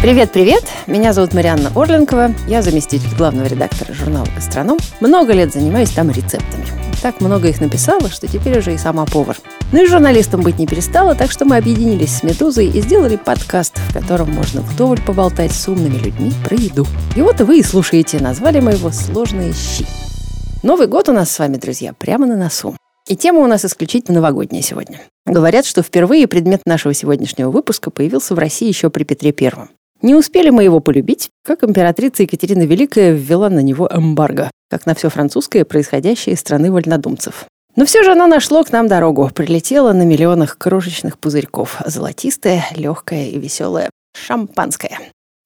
Привет-привет! Меня зовут Марианна Орленкова. Я заместитель главного редактора журнала «Гастроном». Много лет занимаюсь там рецептами. Так много их написала, что теперь уже и сама повар. Ну и журналистом быть не перестала, так что мы объединились с «Медузой» и сделали подкаст, в котором можно вдоволь поболтать с умными людьми про еду. И вот вы и слушаете. Назвали мы его «Сложные щи». Новый год у нас с вами, друзья, прямо на носу. И тема у нас исключительно новогодняя сегодня. Говорят, что впервые предмет нашего сегодняшнего выпуска появился в России еще при Петре Первом. Не успели мы его полюбить, как императрица Екатерина Великая ввела на него эмбарго, как на все французское, происходящее из страны вольнодумцев. Но все же оно нашло к нам дорогу, прилетело на миллионах крошечных пузырьков, золотистое, легкое и веселое шампанское.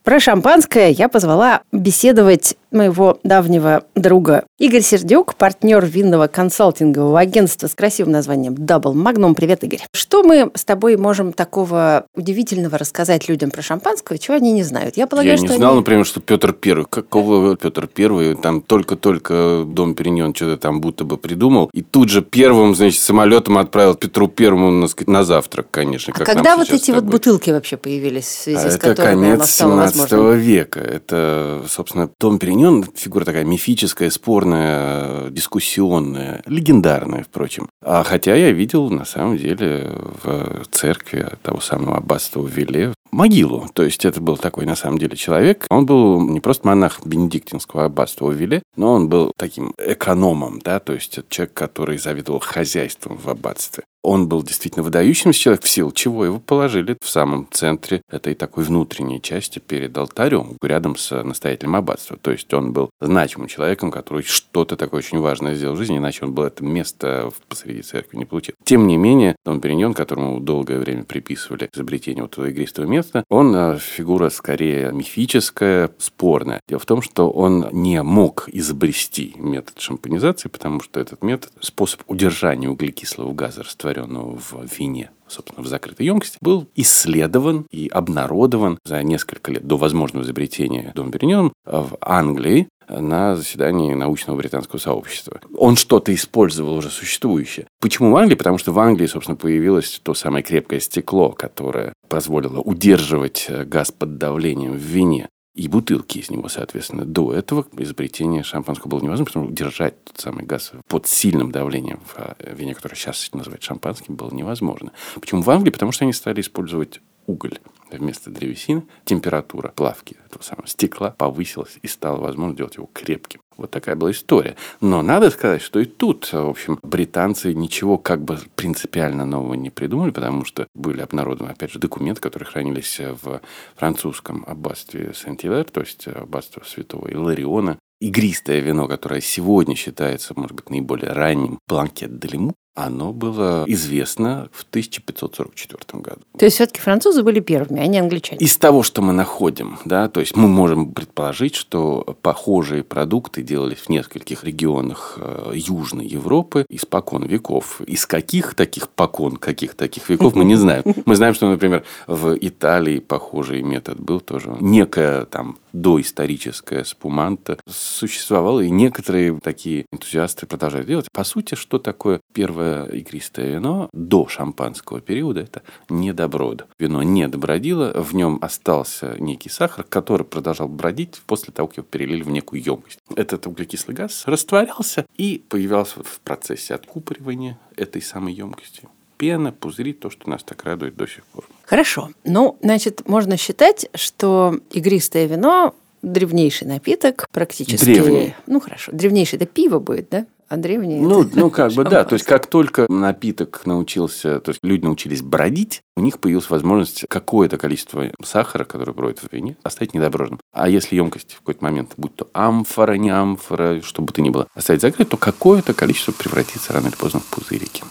Про шампанское я позвала беседовать моего давнего друга Игорь Сердюк, партнер винного консалтингового агентства с красивым названием Double Magnum. Привет, Игорь. Что мы с тобой можем такого удивительного рассказать людям про шампанское, чего они не знают? Я полагаю, я не что знал, они... например, что Петр Первый. Какого Петр Первый? Там только-только Дом Периньон что-то там будто бы придумал. И тут же первым, значит, самолетом отправил Петру Первому на, на завтрак, конечно. А когда вот эти вот бутылки вообще появились, в связи а с это конец 17 века. Это, собственно, Дом Периньон Данион фигура такая мифическая, спорная, дискуссионная, легендарная, впрочем. А хотя я видел, на самом деле, в церкви того самого аббатства в Вилле могилу. То есть это был такой, на самом деле, человек. Он был не просто монах бенедиктинского аббатства Вилле, но он был таким экономом, да, то есть человек, который завидовал хозяйством в аббатстве. Он был действительно выдающимся человеком, в силу чего его положили в самом центре этой такой внутренней части перед алтарем, рядом с настоятелем аббатства. То есть он был значимым человеком, который что-то такое очень важное сделал в жизни, иначе он бы это место посреди церкви не получил. Тем не менее, Дон Периньон, которому долгое время приписывали изобретение вот этого игристого места, он э, фигура скорее мифическая, спорная. Дело в том, что он не мог изобрести метод шампанизации, потому что этот метод – способ удержания углекислого газа растворенного в вине, собственно, в закрытой емкости, был исследован и обнародован за несколько лет до возможного изобретения Дом Периньоном в Англии на заседании научного британского сообщества. Он что-то использовал уже существующее. Почему в Англии? Потому что в Англии, собственно, появилось то самое крепкое стекло, которое позволило удерживать газ под давлением в вине и бутылки из него, соответственно. До этого изобретение шампанского было невозможно, потому что держать тот самый газ под сильным давлением в э, вине, которое сейчас называют шампанским, было невозможно. Почему в Англии? Потому что они стали использовать уголь вместо древесины. Температура плавки этого самого стекла повысилась и стало возможно делать его крепким. Вот такая была история. Но надо сказать, что и тут, в общем, британцы ничего как бы принципиально нового не придумали, потому что были обнародованы, опять же, документы, которые хранились в французском аббатстве Сент-Илер, то есть аббатство святого Илариона, игристое вино, которое сегодня считается, может быть, наиболее ранним, бланкет де оно было известно в 1544 году. То есть все-таки французы были первыми, а не англичане? Из того, что мы находим, да, то есть мы можем предположить, что похожие продукты делались в нескольких регионах э, Южной Европы испокон веков. Из каких таких покон, каких таких веков, мы не знаем. Мы знаем, что, например, в Италии похожий метод был тоже. Некая там доисторическая спуманта существовала, и некоторые такие энтузиасты продолжают делать. По сути, что такое первое игристое вино до шампанского периода? Это недоброд. Вино не добродило, в нем остался некий сахар, который продолжал бродить после того, как его перелили в некую емкость. Этот углекислый газ растворялся и появлялся в процессе откупоривания этой самой емкости пена, пузыри, то, что нас так радует до сих пор. Хорошо. Ну, значит, можно считать, что игристое вино древнейший напиток практически. Древний. Ну, хорошо. Древнейший это пиво будет, да? А древний ну, это... ну, как бы, да. То есть, как только напиток научился, то есть, люди научились бродить, у них появилась возможность какое-то количество сахара, которое бродит в вине, оставить недоброжным. А если емкость в какой-то момент, будь то амфора, не амфора, что бы то ни было, оставить закрытой, то какое-то количество превратится рано или поздно в пузырики.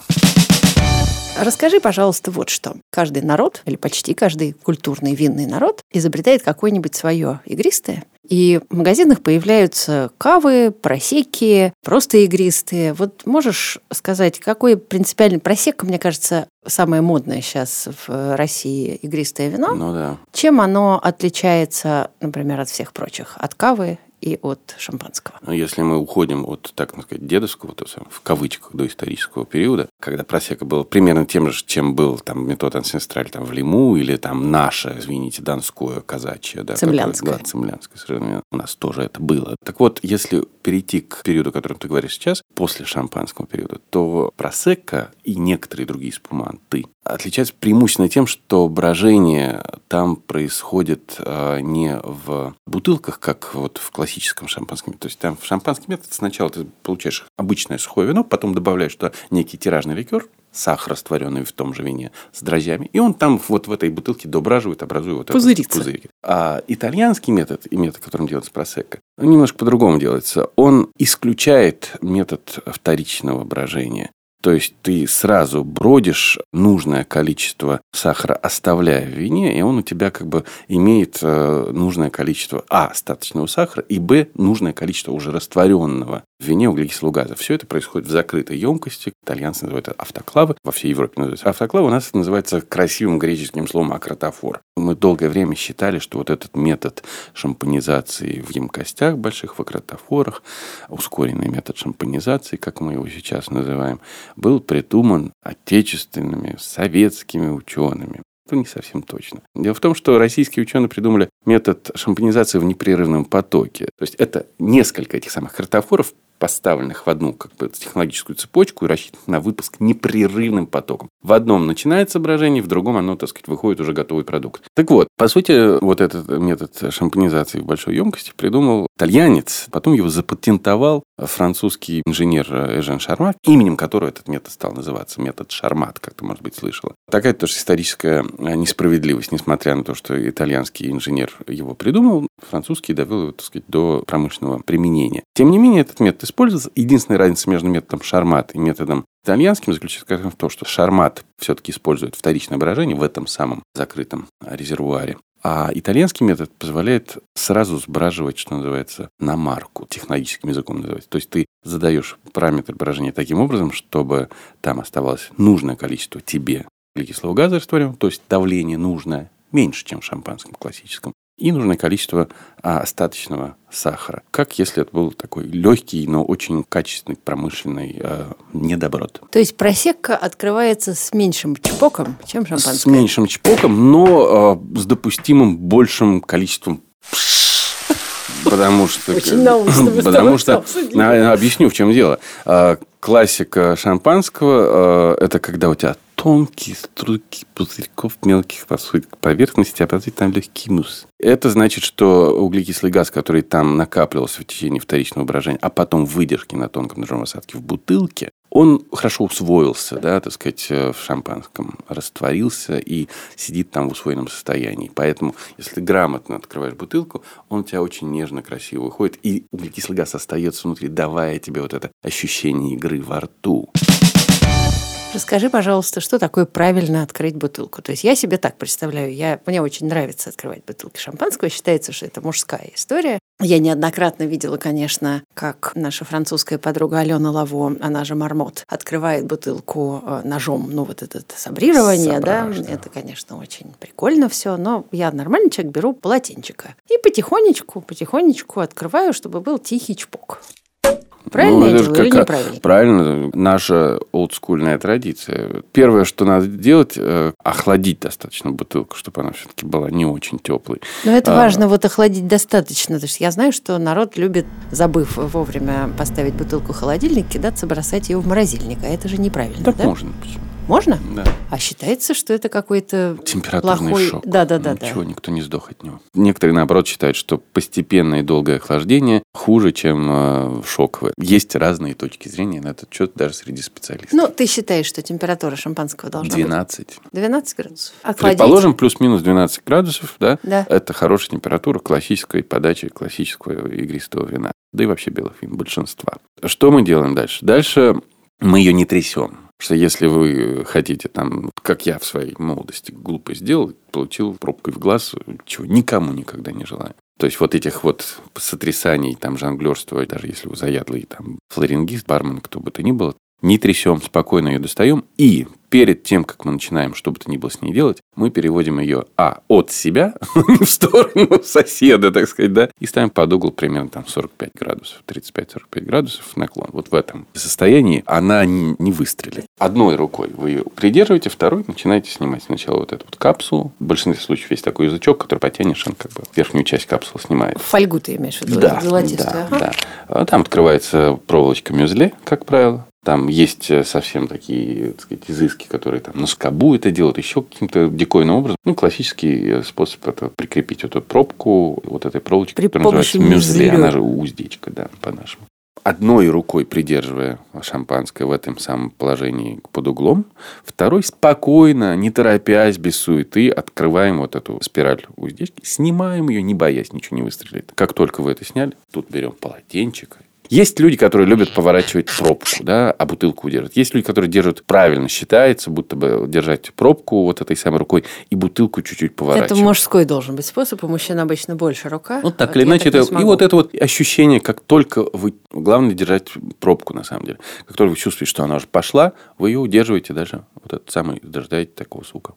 Расскажи, пожалуйста, вот что. Каждый народ, или почти каждый культурный винный народ, изобретает какое-нибудь свое игристое. И в магазинах появляются кавы, просеки, просто игристые. Вот можешь сказать, какой принципиальный просека, мне кажется, самое модное сейчас в России игристое вино? Ну да. Чем оно отличается, например, от всех прочих? От кавы и от шампанского. Если мы уходим от, так сказать, дедовского, то в кавычках, до исторического периода, когда просека был примерно тем же, чем был там метод ансестраль там в Лиму или там наше, извините, донское, казачье. Да, цемлянское. Да, цемлянское, совершенно. У нас тоже это было. Так вот, если перейти к периоду, о котором ты говоришь сейчас, после шампанского периода, то просека и некоторые другие спуманты отличаются преимущественно тем, что брожение там происходит э, не в бутылках, как вот в классическом шампанском. То есть там в шампанском методе сначала ты получаешь обычное сухое вино, потом добавляешь туда некий тиражный ликер, сахар, растворенный в том же вине, с дрожжами. И он там вот в этой бутылке дображивает, образуя вот этот пузырик. А итальянский метод и метод, которым делается просека, немножко по-другому делается. Он исключает метод вторичного брожения. То есть ты сразу бродишь нужное количество сахара, оставляя в вине, и он у тебя как бы имеет э, нужное количество а. остаточного сахара и б. нужное количество уже растворенного в вине углекислого газа. Все это происходит в закрытой емкости. Итальянцы называют это автоклавы. Во всей Европе называется автоклавы. У нас это называется красивым греческим словом акротофор. Мы долгое время считали, что вот этот метод шампанизации в емкостях больших, в акротофорах, ускоренный метод шампанизации, как мы его сейчас называем, был придуман отечественными советскими учеными. Это не совсем точно. Дело в том, что российские ученые придумали метод шампанизации в непрерывном потоке. То есть это несколько этих самых картофоров поставленных в одну как бы, технологическую цепочку и рассчитанных на выпуск непрерывным потоком. В одном начинается брожение, в другом оно, так сказать, выходит уже готовый продукт. Так вот, по сути, вот этот метод шампанизации в большой емкости придумал итальянец, потом его запатентовал французский инженер Эжен Шармат, именем которого этот метод стал называться, метод Шармат, как ты, может быть, слышала. Такая тоже историческая несправедливость, несмотря на то, что итальянский инженер его придумал, французский довел его, так сказать, до промышленного применения. Тем не менее, этот метод использовался. Единственная разница между методом Шармат и методом итальянским заключается в том, что Шармат все-таки использует вторичное брожение в этом самом закрытом резервуаре. А итальянский метод позволяет сразу сбраживать, что называется, на марку, технологическим языком называется. То есть ты задаешь параметр брожения таким образом, чтобы там оставалось нужное количество тебе углекислого газа растворенного, то есть давление нужное меньше, чем в шампанском классическом и нужное количество а, остаточного сахара. Как если это был такой легкий, но очень качественный промышленный а, недоброт. То есть просекка открывается с меньшим чпоком, чем шампанское? С меньшим чпоком, но а, с допустимым большим количеством Потому что... Потому что... Объясню, в чем дело. А, классика шампанского – это когда у тебя тонкие струйки пузырьков мелких подходят к поверхности, а потом там легкий мусс. Это значит, что углекислый газ, который там накапливался в течение вторичного брожения, а потом выдержки на тонком ножовом осадке в бутылке, он хорошо усвоился, да, так сказать, э, в шампанском, растворился и сидит там в усвоенном состоянии. Поэтому, если грамотно открываешь бутылку, он у тебя очень нежно, красиво выходит, и углекислый газ остается внутри, давая тебе вот это ощущение игры во рту. Расскажи, пожалуйста, что такое правильно открыть бутылку? То есть я себе так представляю. Я, мне очень нравится открывать бутылки шампанского. Считается, что это мужская история. Я неоднократно видела, конечно, как наша французская подруга Алена Лаво, она же Мармот, открывает бутылку э, ножом. Ну, вот это сабрирование, Сабраж, да? да, это, конечно, очень прикольно все. Но я нормальный человек, беру полотенчика. И потихонечку, потихонечку открываю, чтобы был тихий чпок. Правильно ну, я делаю или неправильно? Правильно. Наша олдскульная традиция. Первое, что надо делать, э, охладить достаточно бутылку, чтобы она все-таки была не очень теплой. Но это а, важно, вот охладить достаточно. То есть я знаю, что народ любит, забыв вовремя поставить бутылку в холодильник, кидаться, бросать ее в морозильник. А это же неправильно, так да? можно. Почему? Можно? Да. А считается, что это какой-то Температурный плохой... шок. Да, да, да. Ничего, да. никто не сдох от него. Некоторые, наоборот, считают, что постепенное и долгое охлаждение хуже, чем э, шоковое. Есть разные точки зрения на этот счет даже среди специалистов. Ну, ты считаешь, что температура шампанского должна 12. быть? 12 градусов. Охладить. Предположим, плюс-минус 12 градусов, да? Да. Это хорошая температура классической подачи классического игристого вина. Да и вообще белых вин, большинства. Что мы делаем дальше? Дальше мы ее не трясем. Что если вы хотите там, как я в своей молодости глупо сделал, получил пробкой в глаз, чего никому никогда не желаю. То есть вот этих вот сотрясаний, там, жонглерства, даже если вы заядлый там флорингист, бармен, кто бы то ни было, не трясем, спокойно ее достаем. И перед тем, как мы начинаем что бы то ни было с ней делать, мы переводим ее, а, от себя в сторону соседа, так сказать, да, и ставим под угол примерно там 45 градусов, 35-45 градусов наклон. Вот в этом состоянии она не, выстрелит. Одной рукой вы ее придерживаете, второй начинаете снимать сначала вот эту вот капсулу. В большинстве случаев есть такой язычок, который потянешь, он как бы верхнюю часть капсулы снимает. Фольгу ты имеешь в виду? Да, да, ага. да. А там открывается проволочка мюзле, как правило. Там есть э, совсем такие, так сказать, изыски, которые там на скобу это делают, еще каким-то дикойным образом. Ну, классический э, способ это прикрепить вот эту пробку вот этой проволочкой, При которая называется мюзле, она же уздечка, да, по-нашему. Одной рукой придерживая шампанское в этом самом положении под углом, второй спокойно, не торопясь, без суеты, открываем вот эту спираль уздечки, снимаем ее, не боясь, ничего не выстрелит. Как только вы это сняли, тут берем полотенчик есть люди, которые любят поворачивать пробку, да, а бутылку удерживать. Есть люди, которые держат правильно, считается, будто бы держать пробку вот этой самой рукой и бутылку чуть-чуть поворачивать. Это мужской должен быть способ, у мужчин обычно больше рука. Ну, так вот или иначе. Это, и вот это вот ощущение, как только вы... Главное держать пробку, на самом деле. Как только вы чувствуете, что она уже пошла, вы ее удерживаете даже. Вот этот самый, дожидаете такого звука.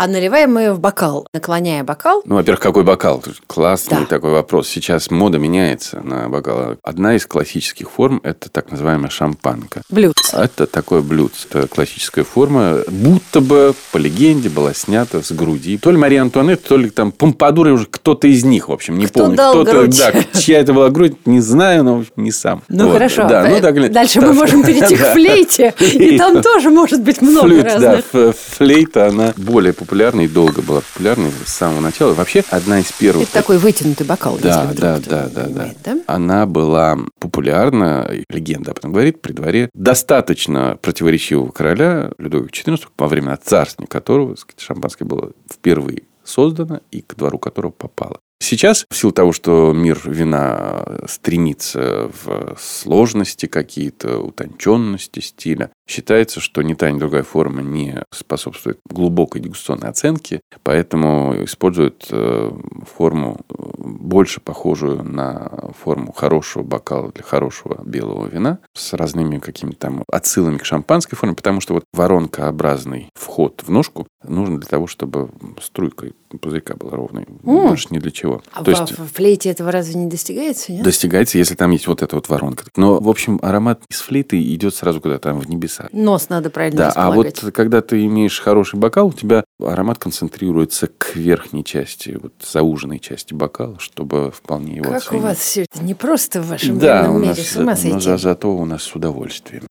А наливаем мы в бокал, наклоняя бокал. Ну, во-первых, какой бокал? Классный да. такой вопрос. Сейчас мода меняется на бокал. Одна из классических форм – это так называемая шампанка. Блюдце. Это такое блюдце. Это классическая форма. Будто бы, по легенде, была снята с груди. То ли Мария Антуанетта, то ли там Помпадур, уже кто-то из них, в общем, не Кто помню. Дал Кто-то, грудь? да, чья это была грудь, не знаю, но не сам. Ну, вот. хорошо. Да, ну, так, Дальше мы можем перейти к флейте. И там тоже может быть много разных. Да, флейта, она более популярна и долго была популярна с самого начала. Вообще, одна из первых... Это такой вытянутый бокал, да, если да, да, да, да. да? Она была популярна, легенда об этом говорит, при дворе достаточно противоречивого короля Людовика XIV, во время царствования которого сказать, шампанское было впервые создано и к двору которого попало. Сейчас, в силу того, что мир вина стремится в сложности какие-то, утонченности стиля, считается, что ни та, ни другая форма не способствует глубокой дегустационной оценке, поэтому используют э, форму э, больше похожую на форму хорошего бокала для хорошего белого вина с разными какими-то там отсылами к шампанской форме, потому что вот воронкообразный вход в ножку нужно для того, чтобы струйка пузырька была ровной. М. Больше ни для чего. А То в, есть в флейте этого разве не достигается? Нет? достигается, если там есть вот эта вот воронка. Но, в общем, аромат из флейты идет сразу куда-то там в небеса. Нос надо правильно Да, а вот когда ты имеешь хороший бокал, у тебя аромат концентрируется к верхней части, вот зауженной части бокала, чтобы вполне его Как у оценить. вас все это не просто в вашем да, винном у мире, нас, с ума но сойти. за- зато у нас с удовольствием.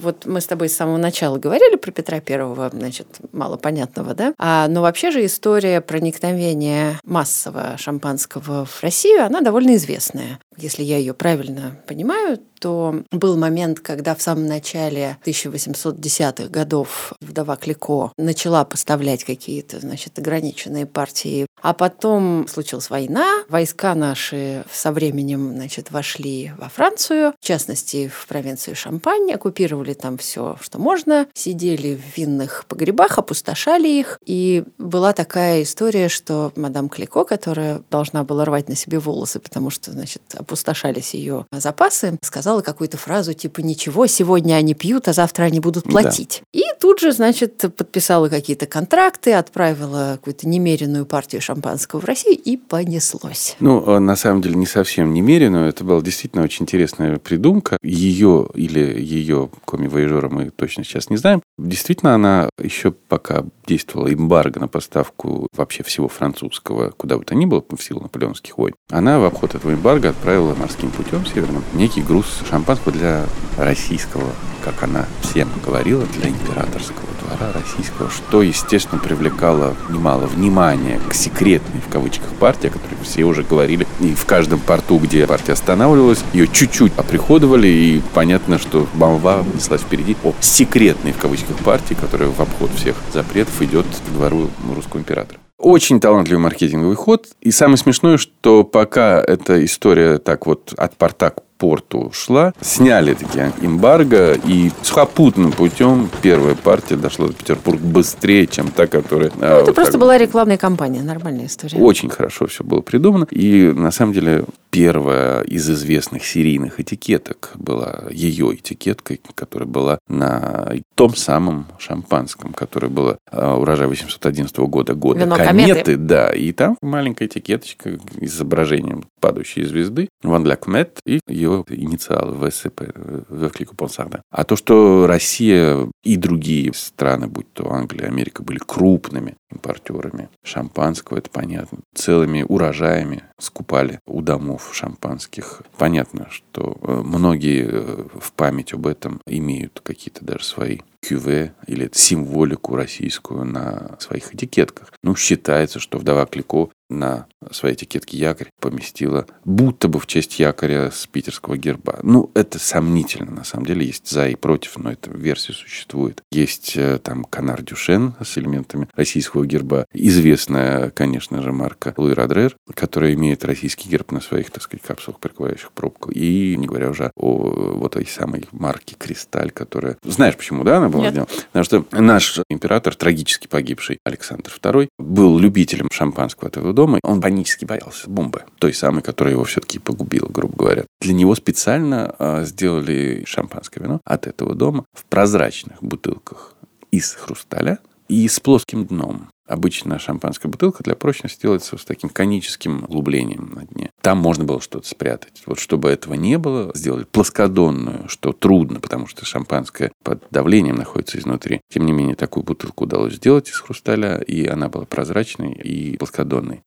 Вот мы с тобой с самого начала говорили про Петра Первого, значит, мало понятного, да? А, но вообще же история проникновения массового шампанского в Россию, она довольно известная. Если я ее правильно понимаю, то был момент, когда в самом начале 1810-х годов вдова Клико начала поставлять какие-то, значит, ограниченные партии. А потом случилась война, войска наши со временем, значит, вошли во Францию, в частности, в провинцию Шампань, оккупировали там все, что можно, сидели в винных погребах, опустошали их. И была такая история, что мадам Клико, которая должна была рвать на себе волосы, потому что, значит, опустошались ее запасы, сказала какую-то фразу типа «Ничего, сегодня они пьют, а завтра они будут Да. платить». И тут же, значит, подписала какие-то контракты, отправила какую-то немеренную партию шампанского в Россию и понеслось. Ну, э, на самом деле, не совсем немерено. Это была действительно очень интересная придумка. Ее или ее коми-вояжера мы точно сейчас не знаем. Действительно, она еще пока действовала эмбарго на поставку вообще всего французского, куда бы то ни было, в силу наполеонских войн. Она в обход этого эмбарго отправила морским путем северным некий груз шампанского для российского, как она всем говорила, для императорского двора российского, что, естественно, привлекало немало внимания к секретной, в кавычках, партии, о которой все уже говорили. И в каждом порту, где партия останавливалась, ее чуть-чуть оприходовали, и понятно, что молва неслась впереди о секретной, в кавычках, партии, которая в обход всех запретов идет к двору русского императора. Очень талантливый маркетинговый ход. И самое смешное, что пока эта история так вот от порта к порту шла, сняли такие эмбарго, и сухопутным путем первая партия дошла до Петербурга быстрее, чем та, которая... Ну, это просто была рекламная кампания, нормальная история. Очень хорошо все было придумано. И на самом деле первая из известных серийных этикеток была ее этикеткой, которая была на том самом шампанском, которое было а, урожай 811 года, года Вино кометы, кометы. да, и там маленькая этикеточка с изображением падающей звезды, Ван для Комет и ее инициалы ВСП, Вевклику Понсарда. А то, что Россия и другие страны, будь то Англия, Америка, были крупными импортерами шампанского, это понятно, целыми урожаями скупали у домов шампанских. Понятно, что э, многие э, в память об этом имеют какие-то даже свои кюве или символику российскую на своих этикетках. Ну, считается, что вдова Клико на своей этикетке якорь поместила будто бы в честь якоря с питерского герба. Ну, это сомнительно. На самом деле есть за и против, но эта версия существует. Есть э, там Канар Дюшен с элементами российского герба. Известная, конечно же, марка Луи Родрер, которая имеет российский герб на своих, так сказать, капсулах, прикрывающих пробку. И не говоря уже о вот этой самой марке Кристаль, которая... Знаешь, почему, да, она была Нет. сделана? Потому что наш император, трагически погибший Александр II, был любителем шампанского этого дома. Он панически боялся бомбы, той самой, которая его все-таки погубила, грубо говоря. Для него специально а, сделали шампанское вино от этого дома в прозрачных бутылках из хрусталя и с плоским дном. Обычно шампанская бутылка для прочности делается с таким коническим углублением на дне. Там можно было что-то спрятать. Вот чтобы этого не было, сделали плоскодонную, что трудно, потому что шампанское под давлением находится изнутри. Тем не менее, такую бутылку удалось сделать из хрусталя, и она была прозрачной и плоскодонной.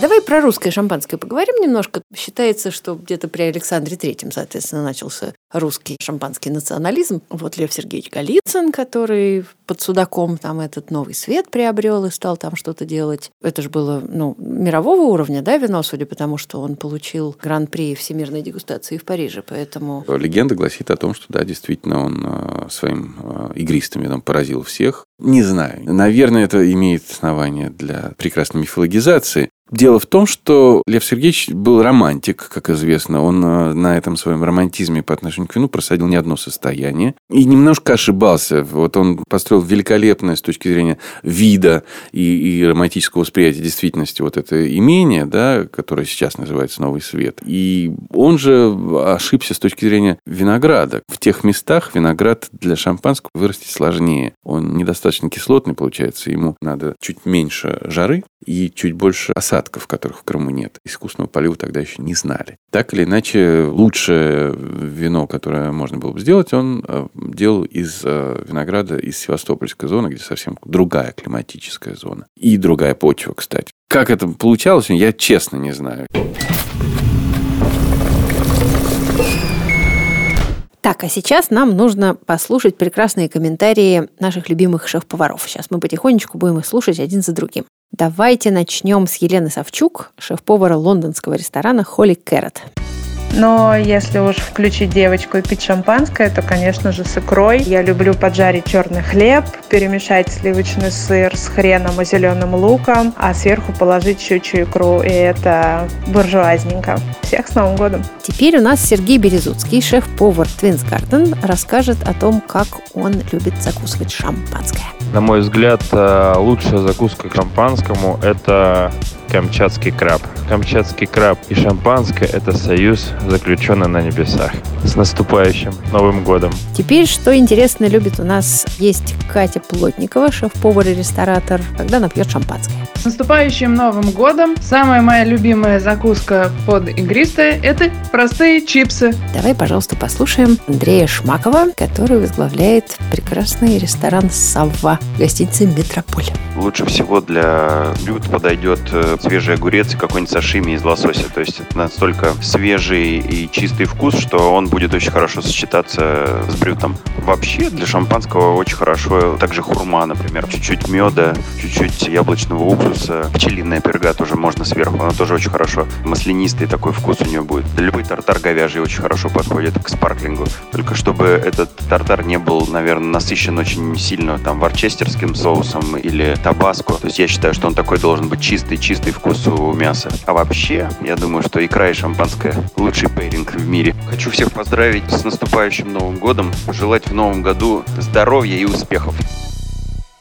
Давай про русское шампанское поговорим немножко. Считается, что где-то при Александре Третьем, соответственно, начался русский шампанский национализм. Вот Лев Сергеевич Голицын, который под Судаком там этот новый свет приобрел и стал там что-то делать. Это же было ну, мирового уровня, да, вино, судя по тому, что он получил гран-при всемирной дегустации в Париже. Поэтому Легенда гласит о том, что да, действительно он э, своим э, игристым вином поразил всех. Не знаю. Наверное, это имеет основание для прекрасной мифологизации. Дело в том, что Лев Сергеевич был романтик, как известно. Он э, на этом своем романтизме по отношению к вину просадил не одно состояние. И немножко ошибался. Вот он построил великолепное с точки зрения вида и, и романтического восприятия действительности вот это имение, да, которое сейчас называется «Новый свет». И он же ошибся с точки зрения винограда. В тех местах виноград для шампанского вырастить сложнее. Он недостаточно кислотный, получается. Ему надо чуть меньше жары и чуть больше осадков, которых в Крыму нет. Искусственного полива тогда еще не знали. Так или иначе, лучшее вино, которое можно было бы сделать, он э, делал из э, винограда из Севастопольской зоны, где совсем другая климатическая зона. И другая почва, кстати. Как это получалось, я честно не знаю. Так, а сейчас нам нужно послушать прекрасные комментарии наших любимых шеф-поваров. Сейчас мы потихонечку будем их слушать один за другим. Давайте начнем с Елены Савчук, шеф-повара лондонского ресторана Холли Кэррот. Но если уж включить девочку и пить шампанское, то, конечно же, с икрой. Я люблю поджарить черный хлеб, перемешать сливочный сыр с хреном и зеленым луком, а сверху положить щучью икру. И это буржуазненько. Всех с Новым годом! Теперь у нас Сергей Березуцкий, шеф-повар Twins Garden, расскажет о том, как он любит закусывать шампанское. На мой взгляд, э, лучшая закуска к шампанскому – это камчатский краб. Камчатский краб и шампанское – это союз, заключенный на небесах. С наступающим Новым годом! Теперь, что интересно, любит у нас есть Катя Плотникова, шеф-повар и ресторатор, когда она пьет шампанское. С наступающим Новым годом! Самая моя любимая закуска под игристое – это простые чипсы. Давай, пожалуйста, послушаем Андрея Шмакова, который возглавляет прекрасный ресторан «Савва» в гостинице «Метрополь». Лучше всего для блюд подойдет э, свежий огурец и какой-нибудь сашими из лосося. То есть это настолько свежий и чистый вкус, что он будет очень хорошо сочетаться с блюдом. Вообще для шампанского очень хорошо также хурма, например. Чуть-чуть меда, чуть-чуть яблочного уксуса. Пчелиная перга тоже можно сверху. Она тоже очень хорошо. Маслянистый такой вкус у нее будет. Любой тартар говяжий очень хорошо подходит к спарклингу. Только чтобы этот тартар не был, наверное, насыщен очень сильно там ворчестерским соусом или табаско. То есть я считаю, что он такой должен быть чистый, чистый вкус у мяса. А вообще, я думаю, что икра и шампанское лучший пейринг в мире. Хочу всех поздравить с наступающим Новым годом. Пожелать в Новом году здоровья и успехов.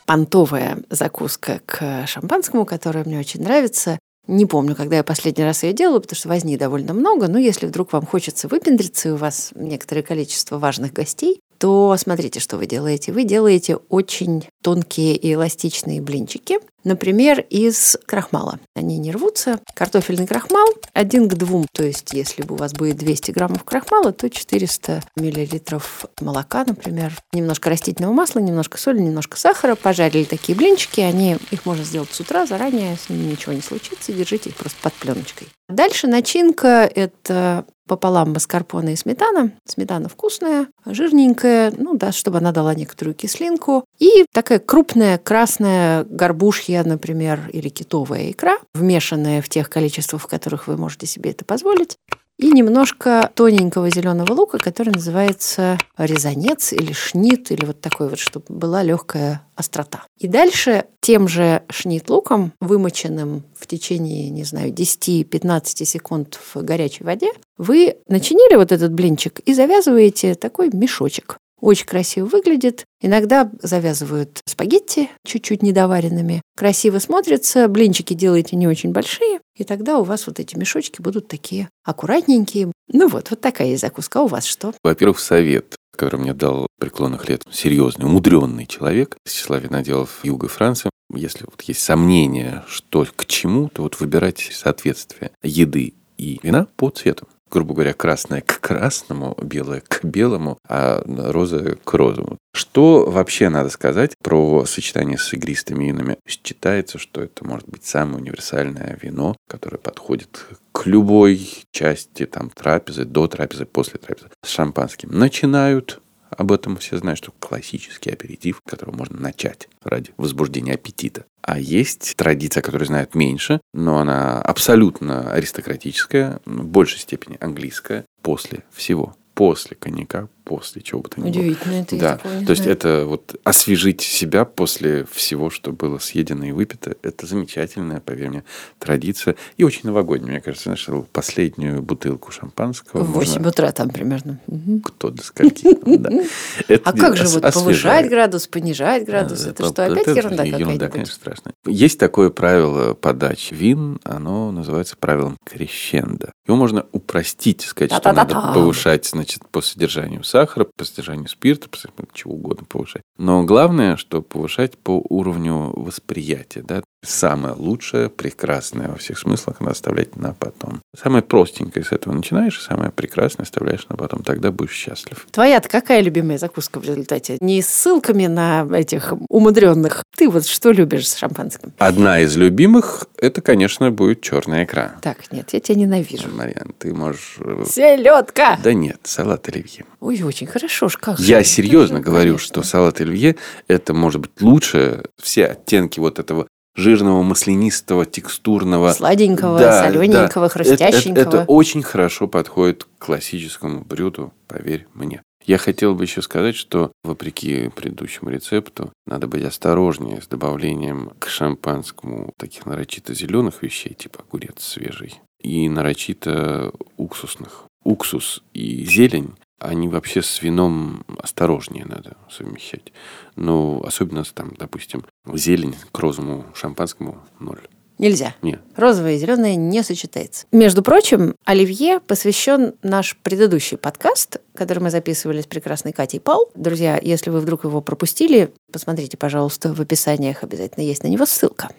Понтовая закуска к шампанскому, которая мне очень нравится. Не помню, когда я последний раз ее делала, потому что возни довольно много. Но если вдруг вам хочется выпендриться, и у вас некоторое количество важных гостей, то смотрите, что вы делаете. Вы делаете очень тонкие и эластичные блинчики, например, из крахмала. Они не рвутся. Картофельный крахмал один к двум, то есть если бы у вас будет 200 граммов крахмала, то 400 миллилитров молока, например, немножко растительного масла, немножко соли, немножко сахара. Пожарили такие блинчики, они, их можно сделать с утра заранее, с ними ничего не случится, держите их просто под пленочкой. Дальше начинка – это пополам маскарпоне и сметана. Сметана вкусная, жирненькая, ну да, чтобы она дала некоторую кислинку. И такая крупная красная горбушья, например, или китовая икра, вмешанная в тех количествах, в которых вы можете себе это позволить и немножко тоненького зеленого лука, который называется резанец или шнит, или вот такой вот, чтобы была легкая острота. И дальше тем же шнит-луком, вымоченным в течение, не знаю, 10-15 секунд в горячей воде, вы начинили вот этот блинчик и завязываете такой мешочек. Очень красиво выглядит. Иногда завязывают спагетти чуть-чуть недоваренными. Красиво смотрится. Блинчики делаете не очень большие. И тогда у вас вот эти мешочки будут такие аккуратненькие. Ну вот, вот такая есть закуска. А у вас что? Во-первых, совет который мне дал преклонных лет серьезный, умудренный человек из числа виноделов юга Франции. Если вот есть сомнения, что к чему, то вот выбирать соответствие еды и вина по цвету грубо говоря, красное к красному, белое к белому, а розовое к розовому. Что вообще надо сказать про сочетание с игристыми винами? Считается, что это может быть самое универсальное вино, которое подходит к любой части там, трапезы, до трапезы, после трапезы. С шампанским начинают об этом все знают, что классический аперитив, которого можно начать ради возбуждения аппетита. А есть традиция, которую знают меньше, но она абсолютно аристократическая, в большей степени английская, после всего после коньяка, после чего бы то ни было. Удивительно, это да. То есть это вот освежить себя после всего, что было съедено и выпито, это замечательная, поверь мне, традиция. И очень новогодняя, мне кажется, знаешь, последнюю бутылку шампанского. В 8 можно... утра там примерно. Кто до скольки. А как же вот повышать градус, понижать градус? Это что, опять ерунда какая-нибудь? Ерунда, конечно, страшная. Есть такое правило подачи вин, оно называется правилом крещенда. Его можно упростить, сказать, что надо повышать, значит, по содержанию сахара, по содержанию спирта, по чего угодно повышать. Но главное, что повышать по уровню восприятия, да, самое лучшее, прекрасное во всех смыслах надо оставлять на потом. Самое простенькое с этого начинаешь, и самое прекрасное оставляешь на потом. Тогда будешь счастлив. Твоя-то какая любимая закуска в результате? Не с ссылками на этих умудренных. Ты вот что любишь с шампанским? Одна из любимых, это, конечно, будет черная икра. Так, нет, я тебя ненавижу. Мариан, ты можешь... Э, Селедка! Да нет, салат оливье. Ой, очень хорошо. Как я же? серьезно говорю, конечно. что салат оливье, это может быть лучше все оттенки вот этого жирного, маслянистого, текстурного. Сладенького, да, солененького, да. хрустященького. Это, это, это очень хорошо подходит к классическому блюду, поверь мне. Я хотел бы еще сказать, что, вопреки предыдущему рецепту, надо быть осторожнее с добавлением к шампанскому таких нарочито зеленых вещей, типа огурец свежий, и нарочито уксусных. Уксус и зелень они вообще с вином осторожнее надо совмещать. Но особенно там, допустим, зелень к розовому шампанскому ноль. Нельзя. Нет. Розовое и зеленое не сочетается. Между прочим, Оливье посвящен наш предыдущий подкаст, который мы записывали с прекрасной Катей Пал. Друзья, если вы вдруг его пропустили, посмотрите, пожалуйста, в описаниях обязательно есть на него ссылка.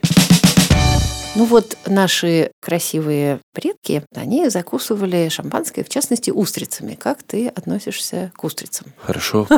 Ну вот наши красивые предки, они закусывали шампанское, в частности, устрицами. Как ты относишься к устрицам? Хорошо.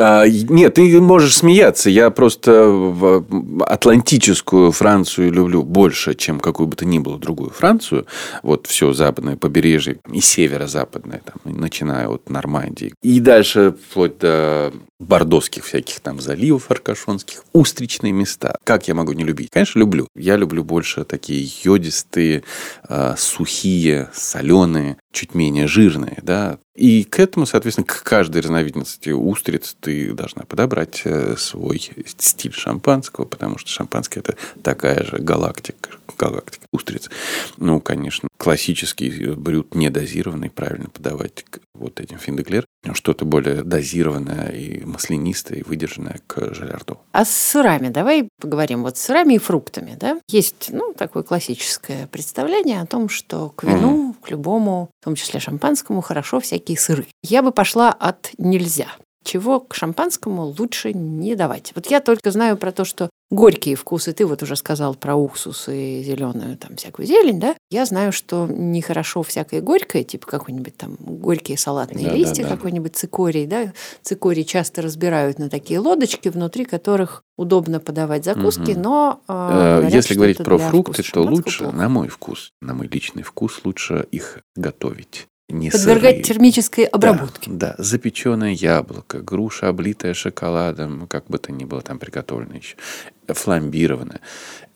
А, нет, ты можешь смеяться. Я просто Атлантическую Францию люблю больше, чем какую бы то ни было другую Францию. Вот все западное побережье и северо-западное, там, начиная от Нормандии. И дальше вплоть до бордоских всяких там заливов аркашонских, устричные места. Как я могу не любить? Конечно, люблю. Я люблю больше такие йодистые, э, сухие, соленые, чуть менее жирные, да. И к этому, соответственно, к каждой разновидности устриц ты должна подобрать э, свой стиль шампанского, потому что шампанское – это такая же галактика, галактика устриц. Ну, конечно, классический брют недозированный, правильно подавать вот этим финдеклер, что-то более дозированное и маслянистое, и выдержанное к желярду. А с сырами давай поговорим. Вот с сырами и фруктами, да? Есть, ну, такое классическое представление о том, что к вину, mm. к любому, в том числе шампанскому, хорошо всякие сыры. Я бы пошла от нельзя чего к шампанскому лучше не давать. Вот я только знаю про то, что горькие вкусы, ты вот уже сказал про уксус и зеленую там всякую зелень, да? Я знаю, что нехорошо всякое горькое, типа какой-нибудь там горькие салатные да, листья, да, да. какой-нибудь цикорий, да? Цикорий часто разбирают на такие лодочки, внутри которых удобно подавать закуски, угу. но... Э, э говорят, Если говорить про фрукты, то лучше, плохо. на мой вкус, на мой личный вкус, лучше их готовить не Подвергать сырые. термической обработке. Да, да, запеченное яблоко, груша, облитая шоколадом, как бы то ни было там приготовлено еще, фламбированное.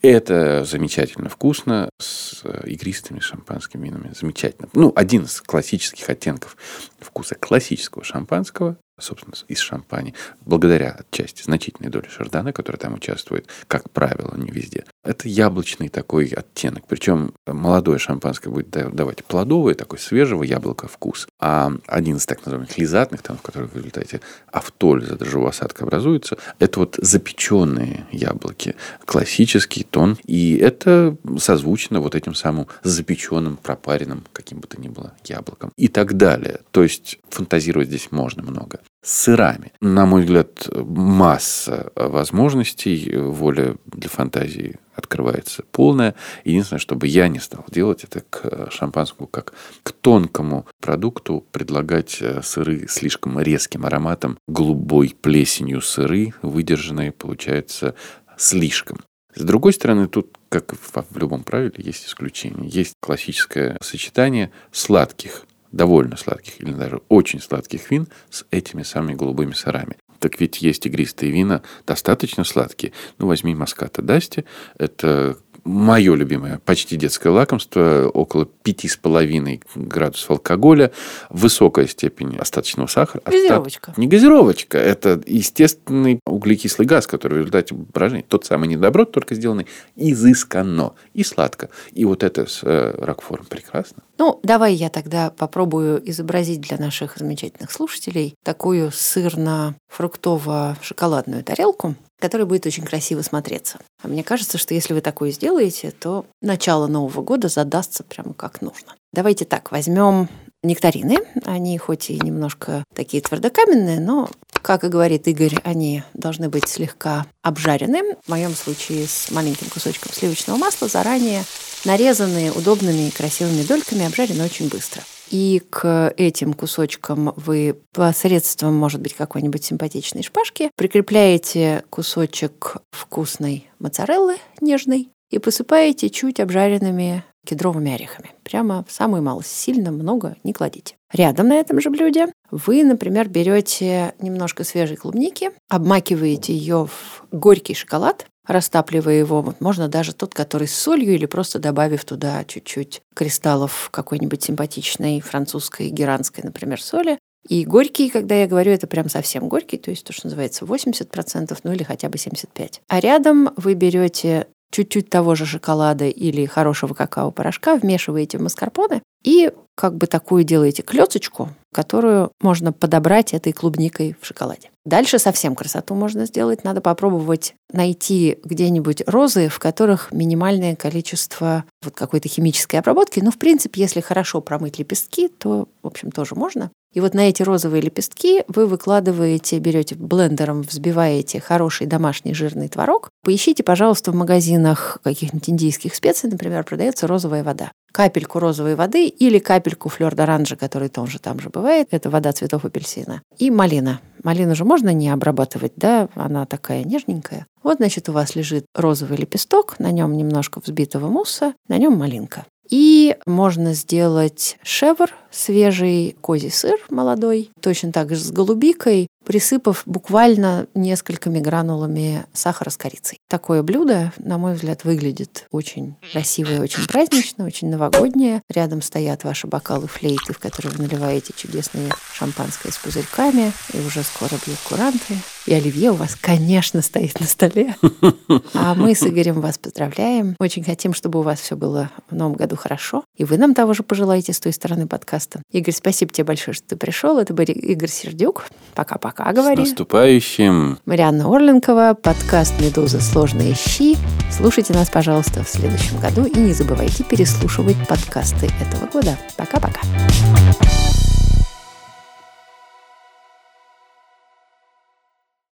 Это замечательно вкусно с э, игристыми шампанскими винами. Замечательно. Ну, один из классических оттенков вкуса классического шампанского собственно, из шампани, благодаря отчасти значительной доли шардана, которая там участвует, как правило, не везде. Это яблочный такой оттенок. Причем молодое шампанское будет давать плодовый, такой свежего яблока вкус. А один из так называемых лизатных, там, в которых в результате автолиза дрожжевого осадка образуется, это вот запеченные яблоки. Классический тон. И это созвучно вот этим самым запеченным, пропаренным, каким бы то ни было, яблоком. И так далее. То есть фантазировать здесь можно много сырами. На мой взгляд, масса возможностей, воля для фантазии открывается полная. Единственное, чтобы я не стал делать, это к шампанскому как к тонкому продукту предлагать э, сыры слишком резким ароматом, голубой плесенью сыры, выдержанные, получается, слишком. С другой стороны, тут, как в любом правиле, есть исключение. Есть классическое сочетание сладких довольно сладких или даже очень сладких вин с этими самыми голубыми сырами. Так ведь есть игристые вина достаточно сладкие. Ну, возьми Маската Дасти. Это мое любимое, почти детское лакомство, около 5,5 градусов алкоголя, высокая степень остаточного сахара. Газировочка. Остат... Не газировочка, это естественный углекислый газ, который в результате брожения, тот самый недоброт, только сделанный изысканно и сладко. И вот это с э, ракфором прекрасно. Ну, давай я тогда попробую изобразить для наших замечательных слушателей такую сырно-фруктово-шоколадную тарелку который будет очень красиво смотреться. А мне кажется, что если вы такое сделаете, то начало Нового года задастся прямо как нужно. Давайте так, возьмем нектарины. Они хоть и немножко такие твердокаменные, но, как и говорит Игорь, они должны быть слегка обжарены. В моем случае с маленьким кусочком сливочного масла, заранее нарезанные удобными и красивыми дольками, обжарены очень быстро. И к этим кусочкам вы посредством, может быть, какой-нибудь симпатичной шпажки прикрепляете кусочек вкусной моцареллы нежной и посыпаете чуть обжаренными кедровыми орехами. Прямо в самую малость. Сильно много не кладите. Рядом на этом же блюде вы, например, берете немножко свежей клубники, обмакиваете ее в горький шоколад, растапливая его. Вот можно даже тот, который с солью, или просто добавив туда чуть-чуть кристаллов какой-нибудь симпатичной французской, геранской, например, соли. И горький, когда я говорю, это прям совсем горький, то есть то, что называется 80%, ну или хотя бы 75%. А рядом вы берете чуть-чуть того же шоколада или хорошего какао-порошка, вмешиваете в маскарпоне и как бы такую делаете клеточку, которую можно подобрать этой клубникой в шоколаде. Дальше совсем красоту можно сделать. Надо попробовать найти где-нибудь розы, в которых минимальное количество вот какой-то химической обработки. Но, в принципе, если хорошо промыть лепестки, то, в общем, тоже можно. И вот на эти розовые лепестки вы выкладываете, берете блендером, взбиваете хороший домашний жирный творог. Поищите, пожалуйста, в магазинах каких-нибудь индийских специй, например, продается розовая вода. Капельку розовой воды или капельку флёр-д'оранжа, который тоже там же бывает. Это вода цветов апельсина. И малина. Малину же можно не обрабатывать, да? Она такая нежненькая. Вот, значит, у вас лежит розовый лепесток, на нем немножко взбитого мусса, на нем малинка. И можно сделать шевр, свежий козий сыр молодой, точно так же с голубикой, присыпав буквально несколькими гранулами сахара с корицей. Такое блюдо, на мой взгляд, выглядит очень красиво и очень празднично, очень новогоднее. Рядом стоят ваши бокалы флейты, в которые вы наливаете чудесные шампанское с пузырьками, и уже скоро бьют куранты. И оливье у вас, конечно, стоит на столе. А мы с Игорем вас поздравляем. Очень хотим, чтобы у вас все было в новом году хорошо. И вы нам того же пожелаете с той стороны подкаста. Игорь, спасибо тебе большое, что ты пришел. Это был Игорь Сердюк. Пока-пока, говори. С наступающим. Марианна Орленкова, подкаст «Медуза. Сложные щи». Слушайте нас, пожалуйста, в следующем году. И не забывайте переслушивать подкасты этого года. Пока-пока.